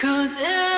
Cause it.